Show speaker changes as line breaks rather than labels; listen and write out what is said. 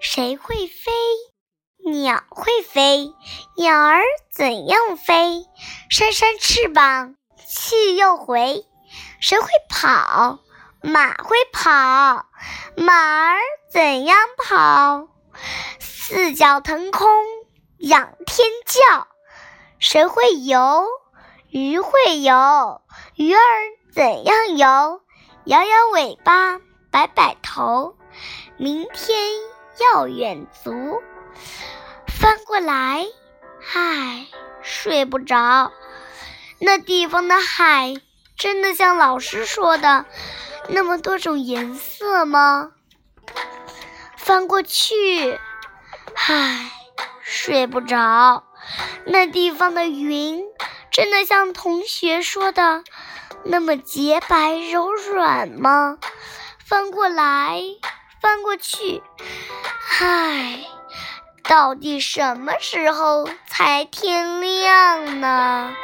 谁会飞？鸟会飞。鸟儿怎样飞扇扇翅膀去又回谁会跑？马会跑？马儿怎样跑？四脚腾空仰天叫。谁会游？鱼会游？鱼儿怎样游？摇摇尾巴，摆摆头。明天要远足。翻过来，唉，睡不着。那地方的海，真的像老师说的那么多种颜色吗？翻过去，唉，睡不着。那地方的云，真的像同学说的那么洁白柔软吗？翻过来，翻过去，唉。到底什么时候才天亮呢？